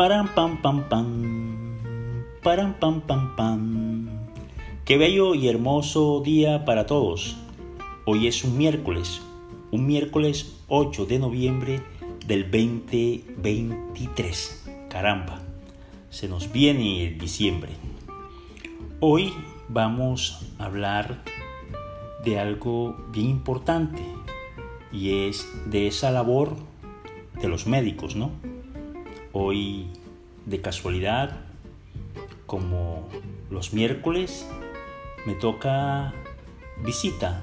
Param pam pam pam. Param pam pam pam. Qué bello y hermoso día para todos. Hoy es un miércoles, un miércoles 8 de noviembre del 2023. Caramba, se nos viene el diciembre. Hoy vamos a hablar de algo bien importante y es de esa labor de los médicos, ¿no? Hoy, de casualidad, como los miércoles, me toca visita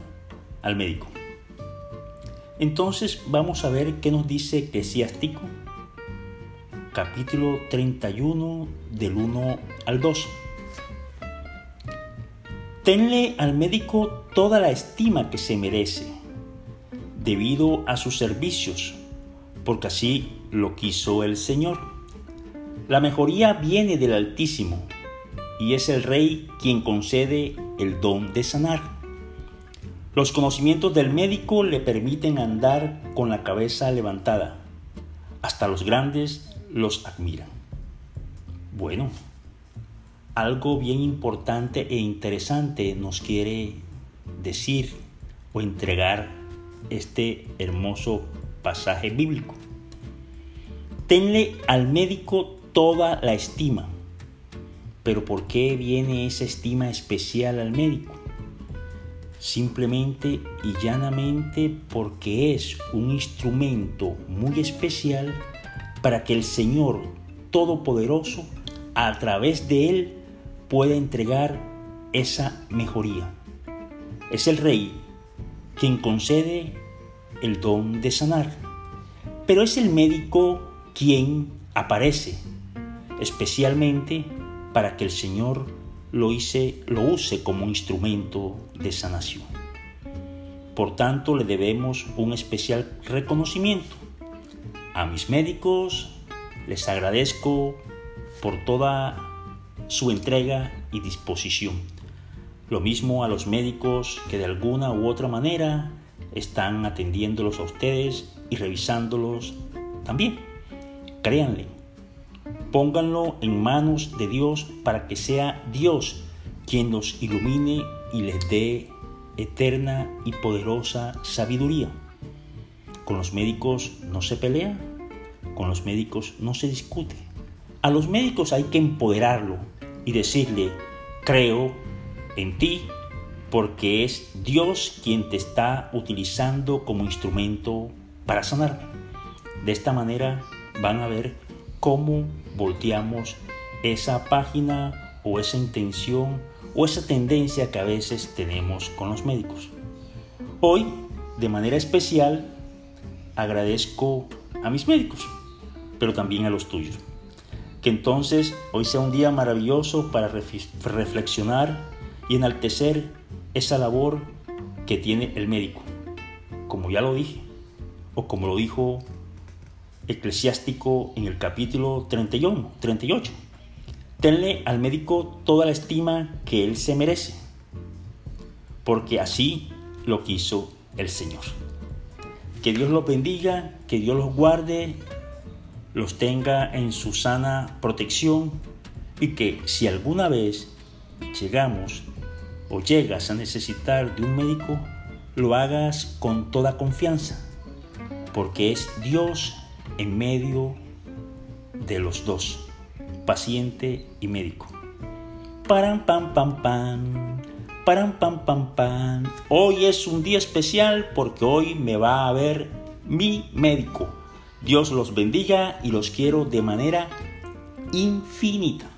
al médico. Entonces vamos a ver qué nos dice Eclesiástico, capítulo 31 del 1 al 2. Tenle al médico toda la estima que se merece, debido a sus servicios, porque así lo quiso el Señor. La mejoría viene del Altísimo, y es el Rey quien concede el don de sanar. Los conocimientos del médico le permiten andar con la cabeza levantada. Hasta los grandes los admiran. Bueno, algo bien importante e interesante nos quiere decir o entregar este hermoso pasaje bíblico. Tenle al médico toda la estima. Pero ¿por qué viene esa estima especial al médico? Simplemente y llanamente porque es un instrumento muy especial para que el Señor Todopoderoso a través de él pueda entregar esa mejoría. Es el Rey quien concede el don de sanar, pero es el médico quien aparece especialmente para que el Señor lo, hice, lo use como instrumento de sanación. Por tanto, le debemos un especial reconocimiento. A mis médicos les agradezco por toda su entrega y disposición. Lo mismo a los médicos que de alguna u otra manera están atendiéndolos a ustedes y revisándolos también. Créanle, pónganlo en manos de Dios para que sea Dios quien los ilumine y les dé eterna y poderosa sabiduría. Con los médicos no se pelea, con los médicos no se discute. A los médicos hay que empoderarlo y decirle, creo en ti porque es Dios quien te está utilizando como instrumento para sanarme. De esta manera van a ver cómo volteamos esa página o esa intención o esa tendencia que a veces tenemos con los médicos. Hoy, de manera especial, agradezco a mis médicos, pero también a los tuyos. Que entonces hoy sea un día maravilloso para reflexionar y enaltecer esa labor que tiene el médico. Como ya lo dije, o como lo dijo Eclesiástico en el capítulo 31, 38. Tenle al médico toda la estima que él se merece, porque así lo quiso el Señor. Que Dios los bendiga, que Dios los guarde, los tenga en su sana protección y que si alguna vez llegamos o llegas a necesitar de un médico, lo hagas con toda confianza, porque es Dios en medio de los dos, paciente y médico. Param pam pam pam, param pam pam pam. Hoy es un día especial porque hoy me va a ver mi médico. Dios los bendiga y los quiero de manera infinita.